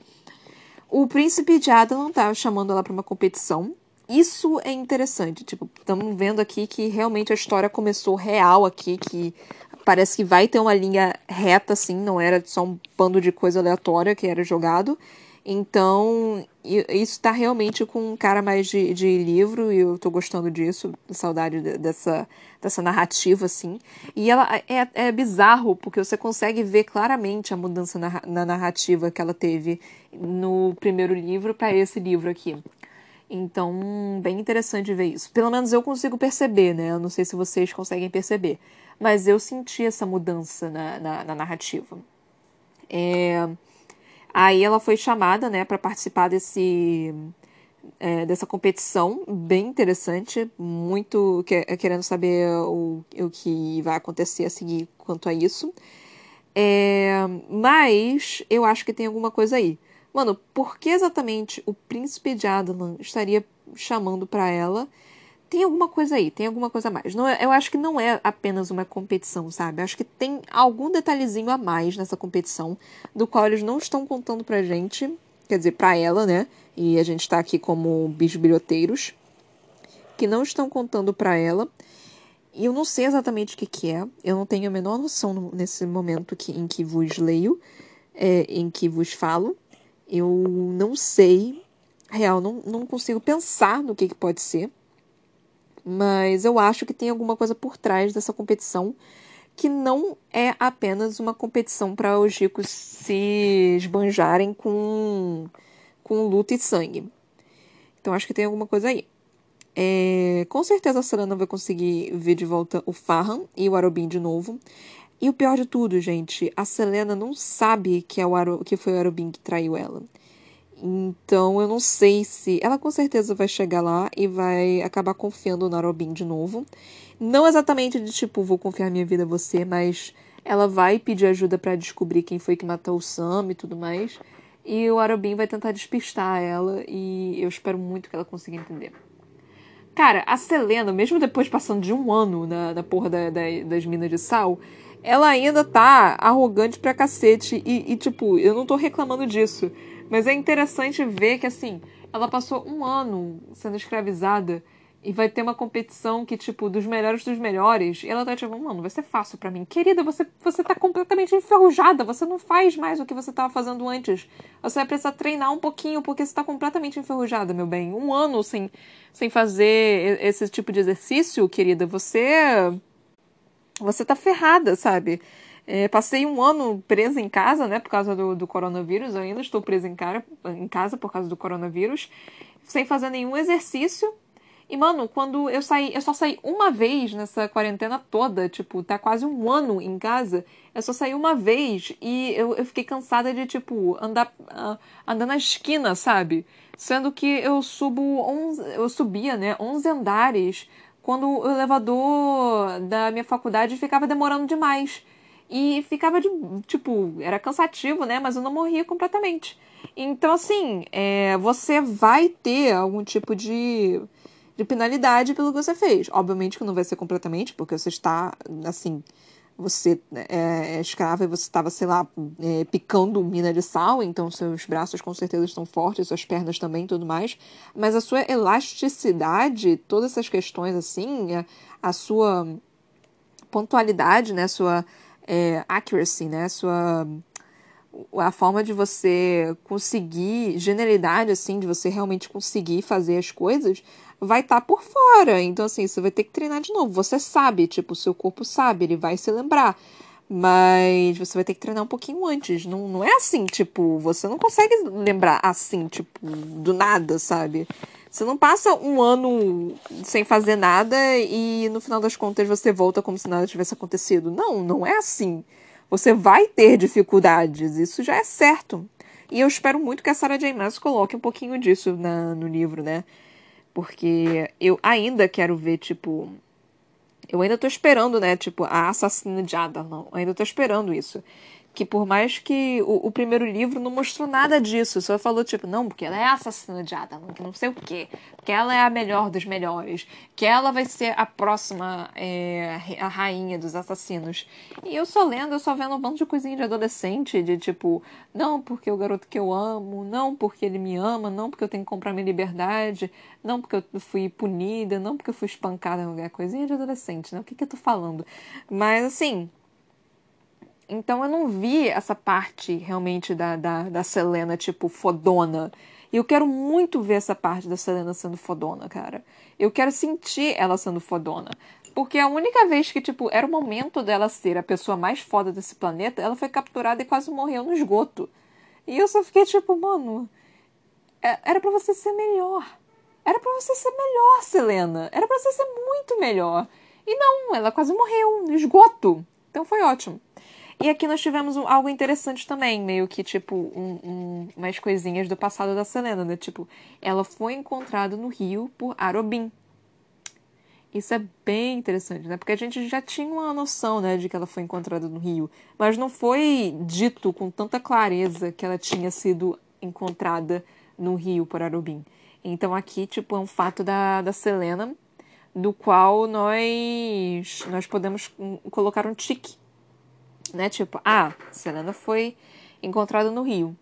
O príncipe de Adalan tá chamando ela para uma competição. Isso é interessante. Tipo, estamos vendo aqui que realmente a história começou real aqui, que parece que vai ter uma linha reta, assim, não era só um bando de coisa aleatória que era jogado. Então, isso tá realmente com um cara mais de, de livro, e eu tô gostando disso, saudade dessa, dessa narrativa, assim. E ela é, é bizarro, porque você consegue ver claramente a mudança na, na narrativa que ela teve no primeiro livro para esse livro aqui. Então, bem interessante ver isso. Pelo menos eu consigo perceber, né? Eu não sei se vocês conseguem perceber. Mas eu senti essa mudança na, na, na narrativa. É... Aí ela foi chamada, né, para participar desse é, dessa competição bem interessante, muito que, querendo saber o, o que vai acontecer a seguir quanto a isso. É, mas eu acho que tem alguma coisa aí. Mano, por que exatamente o príncipe de Adalan estaria chamando para ela. Tem alguma coisa aí, tem alguma coisa a mais. Não, é, eu acho que não é apenas uma competição, sabe? Eu acho que tem algum detalhezinho a mais nessa competição, do qual eles não estão contando pra gente, quer dizer, pra ela, né? E a gente tá aqui como bisbilhoteiros, que não estão contando pra ela. E eu não sei exatamente o que, que é, eu não tenho a menor noção no, nesse momento que, em que vos leio, é, em que vos falo. Eu não sei, real, não, não consigo pensar no que, que pode ser. Mas eu acho que tem alguma coisa por trás dessa competição que não é apenas uma competição para os ricos se esbanjarem com, com luta e sangue. Então acho que tem alguma coisa aí. É, com certeza a Serena vai conseguir ver de volta o Farhan e o Arobin de novo. E o pior de tudo, gente, a Selena não sabe que, é o Aro, que foi o Arobin que traiu ela. Então eu não sei se. Ela com certeza vai chegar lá e vai acabar confiando no Arobin de novo. Não exatamente de tipo, vou confiar minha vida a você, mas ela vai pedir ajuda para descobrir quem foi que matou o Sam e tudo mais. E o Arobin vai tentar despistar ela e eu espero muito que ela consiga entender. Cara, a Selena, mesmo depois passando de um ano na, na porra da, da, das minas de sal, ela ainda tá arrogante pra cacete. E, e, tipo, eu não tô reclamando disso. Mas é interessante ver que, assim, ela passou um ano sendo escravizada e vai ter uma competição que, tipo, dos melhores dos melhores. E ela tá tipo, mano, vai ser fácil para mim. Querida, você, você tá completamente enferrujada. Você não faz mais o que você tava fazendo antes. Você vai precisar treinar um pouquinho, porque você tá completamente enferrujada, meu bem. Um ano sem, sem fazer esse tipo de exercício, querida, você. Você tá ferrada, sabe? É, passei um ano presa em casa, né, por causa do, do coronavírus. Eu ainda estou presa em, cara, em casa por causa do coronavírus, sem fazer nenhum exercício e, mano, quando eu saí, eu só saí uma vez nessa quarentena toda, tipo, tá quase um ano em casa. Eu só saí uma vez e eu, eu fiquei cansada de, tipo, andar, uh, andar na esquina, sabe? Sendo que eu subo, 11, eu subia, né, 11 andares quando o elevador da minha faculdade ficava demorando demais. E ficava de, tipo, era cansativo, né? Mas eu não morria completamente. Então, assim, é, você vai ter algum tipo de de penalidade pelo que você fez. Obviamente que não vai ser completamente, porque você está, assim, você é, é escrava e você estava, sei lá, é, picando mina de sal, então seus braços com certeza estão fortes, suas pernas também tudo mais. Mas a sua elasticidade, todas essas questões assim, a, a sua pontualidade, né, sua é, accuracy, né, sua a forma de você conseguir generalidade assim de você realmente conseguir fazer as coisas vai estar tá por fora. Então, assim, você vai ter que treinar de novo. Você sabe, tipo, o seu corpo sabe, ele vai se lembrar. Mas você vai ter que treinar um pouquinho antes. Não, não é assim, tipo, você não consegue lembrar assim, tipo, do nada, sabe? Você não passa um ano sem fazer nada e no final das contas você volta como se nada tivesse acontecido. Não, não é assim. Você vai ter dificuldades, isso já é certo. E eu espero muito que a Sarah J. Maas coloque um pouquinho disso na, no livro, né? Porque eu ainda quero ver, tipo. Eu ainda tô esperando, né? Tipo, a assassina de Ada, não. Eu ainda tô esperando isso que por mais que o, o, primeiro livro não mostrou nada disso, só falou tipo, não, porque ela é assassina de Adam, que não sei o quê, que ela é a melhor dos melhores, que ela vai ser a próxima é, a rainha dos assassinos. E eu só lendo, eu só vendo um bando de coisinha de adolescente, de tipo, não porque o garoto que eu amo, não porque ele me ama, não porque eu tenho que comprar minha liberdade, não porque eu fui punida, não porque eu fui espancada, coisinha de adolescente, né? O que que eu tô falando? Mas assim, então eu não vi essa parte realmente da, da, da Selena, tipo, fodona. E eu quero muito ver essa parte da Selena sendo fodona, cara. Eu quero sentir ela sendo fodona. Porque a única vez que, tipo, era o momento dela ser a pessoa mais foda desse planeta, ela foi capturada e quase morreu no esgoto. E eu só fiquei tipo, mano, é, era para você ser melhor. Era para você ser melhor, Selena. Era para você ser muito melhor. E não, ela quase morreu no esgoto. Então foi ótimo. E aqui nós tivemos um, algo interessante também, meio que, tipo, um, um, umas coisinhas do passado da Selena, né? Tipo, ela foi encontrada no rio por Arobin. Isso é bem interessante, né? Porque a gente já tinha uma noção, né, de que ela foi encontrada no rio, mas não foi dito com tanta clareza que ela tinha sido encontrada no rio por Arobin. Então aqui, tipo, é um fato da, da Selena, do qual nós, nós podemos colocar um tique. Né? Tipo, ah, Selena foi encontrada no Rio.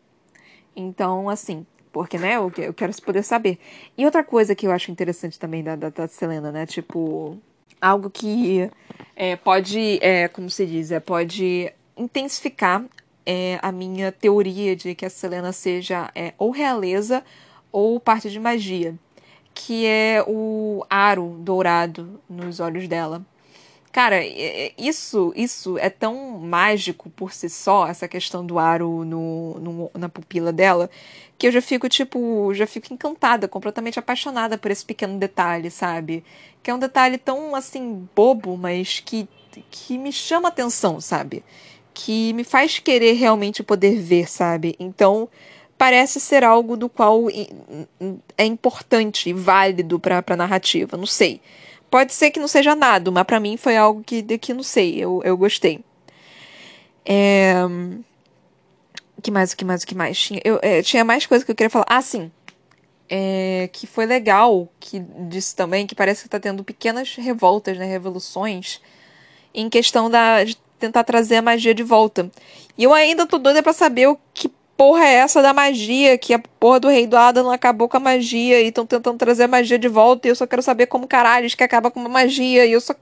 Então, assim, porque, né, eu, eu quero poder saber. E outra coisa que eu acho interessante também da, da, da Selena, né, tipo, algo que é, pode, é, como se diz, é, pode intensificar é, a minha teoria de que a Selena seja é, ou realeza ou parte de magia, que é o aro dourado nos olhos dela. Cara, isso isso é tão mágico por si só, essa questão do aro no, no, na pupila dela, que eu já fico, tipo, já fico encantada, completamente apaixonada por esse pequeno detalhe, sabe? Que é um detalhe tão, assim, bobo, mas que, que me chama atenção, sabe? Que me faz querer realmente poder ver, sabe? Então, parece ser algo do qual é importante e válido para a narrativa, não sei. Pode ser que não seja nada, mas para mim foi algo que, que não sei, eu, eu gostei. É... O que mais, o que mais, o que mais? Tinha, eu, é, tinha mais coisa que eu queria falar. Ah, sim. É, que foi legal, que disse também, que parece que tá tendo pequenas revoltas, né, revoluções, em questão da, de tentar trazer a magia de volta. E eu ainda tô doida pra saber o que porra é essa da magia? Que a porra do rei do Adam acabou com a magia e estão tentando trazer a magia de volta e eu só quero saber como caralho que acaba com a magia e eu só.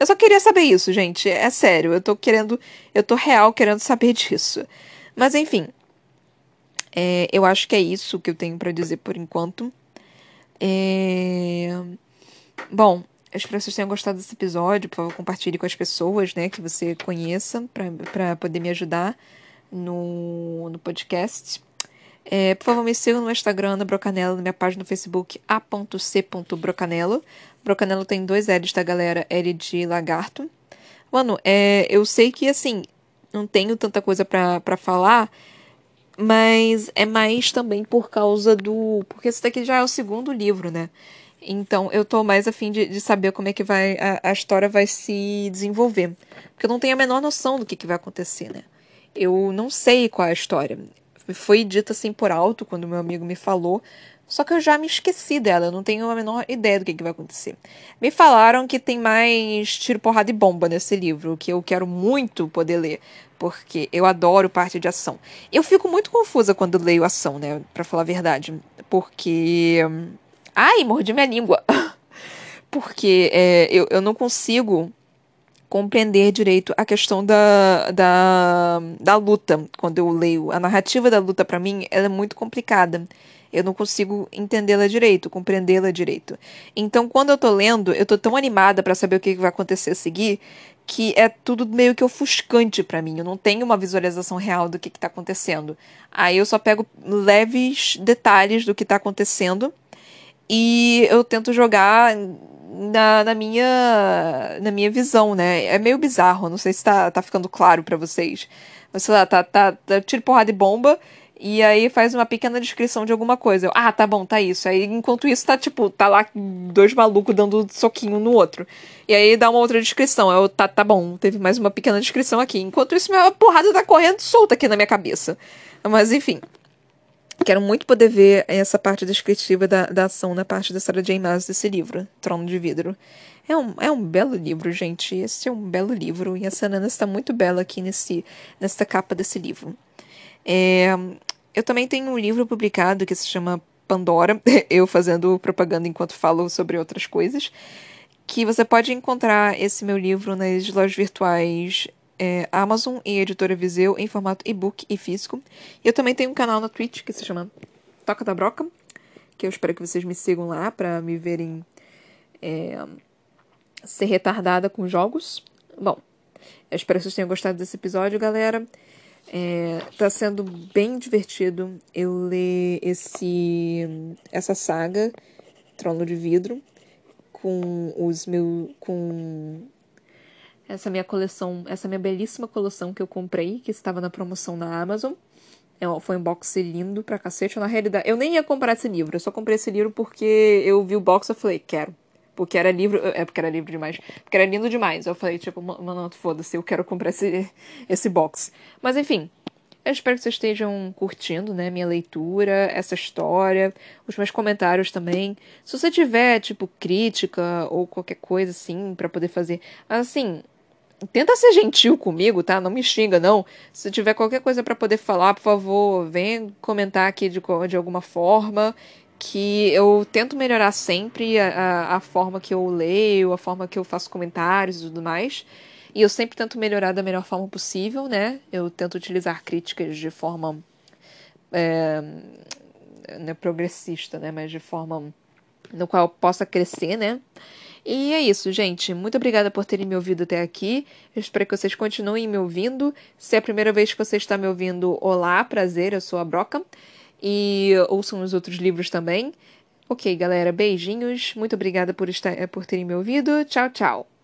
Eu só queria saber isso, gente. É sério. Eu tô querendo. Eu tô real querendo saber disso. Mas enfim. É, eu acho que é isso que eu tenho para dizer por enquanto. É... Bom, eu espero que vocês tenham gostado desse episódio. Por favor, compartilhe com as pessoas né, que você conheça para poder me ajudar no, no podcast. É, por favor, me sigam no Instagram, na Brocanelo, na minha página no Facebook, a.c.brocanelo. Brocanelo tem dois L's, tá, galera? L de lagarto. Mano, é, eu sei que, assim, não tenho tanta coisa para falar, mas é mais também por causa do... Porque esse daqui já é o segundo livro, né? Então, eu tô mais afim de, de saber como é que vai a, a história vai se desenvolver. Porque eu não tenho a menor noção do que, que vai acontecer, né? Eu não sei qual é a história. Foi dita assim por alto quando meu amigo me falou, só que eu já me esqueci dela, eu não tenho a menor ideia do que, que vai acontecer. Me falaram que tem mais tiro, porrada e bomba nesse livro, que eu quero muito poder ler, porque eu adoro parte de ação. Eu fico muito confusa quando leio ação, né, pra falar a verdade, porque. Ai, mordi minha língua! porque é, eu, eu não consigo compreender direito a questão da, da, da luta. Quando eu leio a narrativa da luta, para mim, ela é muito complicada. Eu não consigo entendê-la direito, compreendê-la direito. Então, quando eu tô lendo, eu tô tão animada para saber o que vai acontecer a seguir, que é tudo meio que ofuscante para mim. Eu não tenho uma visualização real do que, que tá acontecendo. Aí eu só pego leves detalhes do que tá acontecendo e eu tento jogar na, na, minha na minha visão, né? É meio bizarro, não sei se tá, tá ficando claro para vocês. Mas sei lá, tá, tá, tá tiro porrada e bomba, e aí faz uma pequena descrição de alguma coisa. Eu, ah, tá bom, tá isso. Aí enquanto isso tá tipo, tá lá dois malucos dando soquinho no outro. E aí dá uma outra descrição. Eu, tá, tá bom, teve mais uma pequena descrição aqui. Enquanto isso, minha porrada tá correndo solta aqui na minha cabeça. Mas enfim. Quero muito poder ver essa parte descritiva da, da ação na parte da Sarah J. Maas desse livro, Trono de Vidro. É um, é um belo livro, gente. Esse é um belo livro. E a Sanana está muito bela aqui nesse, nessa capa desse livro. É, eu também tenho um livro publicado que se chama Pandora, eu fazendo propaganda enquanto falo sobre outras coisas, que você pode encontrar esse meu livro nas lojas virtuais é, Amazon e Editora Viseu em formato e-book e físico. E eu também tenho um canal na Twitch que se chama Toca da Broca, que eu espero que vocês me sigam lá para me verem é, ser retardada com jogos. Bom, eu espero que vocês tenham gostado desse episódio, galera. É, tá sendo bem divertido eu ler esse essa saga Trono de Vidro com os meus com essa minha coleção, essa minha belíssima coleção que eu comprei, que estava na promoção na Amazon. É, foi um box lindo pra cacete. Na realidade, eu nem ia comprar esse livro, eu só comprei esse livro porque eu vi o box e falei, quero. Porque era livro. É porque era livro demais. Porque era lindo demais. Eu falei, tipo, mano, foda-se, eu quero comprar esse, esse box. Mas enfim. Eu espero que vocês estejam curtindo, né, minha leitura, essa história, os meus comentários também. Se você tiver, tipo, crítica ou qualquer coisa assim para poder fazer, assim, tenta ser gentil comigo, tá? Não me xinga, não. Se tiver qualquer coisa para poder falar, por favor, vem comentar aqui de, de alguma forma. Que eu tento melhorar sempre a, a, forma que eu leio, a forma que eu faço comentários e tudo mais. E eu sempre tento melhorar da melhor forma possível, né? Eu tento utilizar críticas de forma. É progressista, né? Mas de forma no qual eu possa crescer, né? E é isso, gente. Muito obrigada por terem me ouvido até aqui. Eu espero que vocês continuem me ouvindo. Se é a primeira vez que você está me ouvindo, olá, prazer, eu sou a Broca. E ouçam os outros livros também. Ok, galera, beijinhos. Muito obrigada por, estar, por terem me ouvido. Tchau, tchau.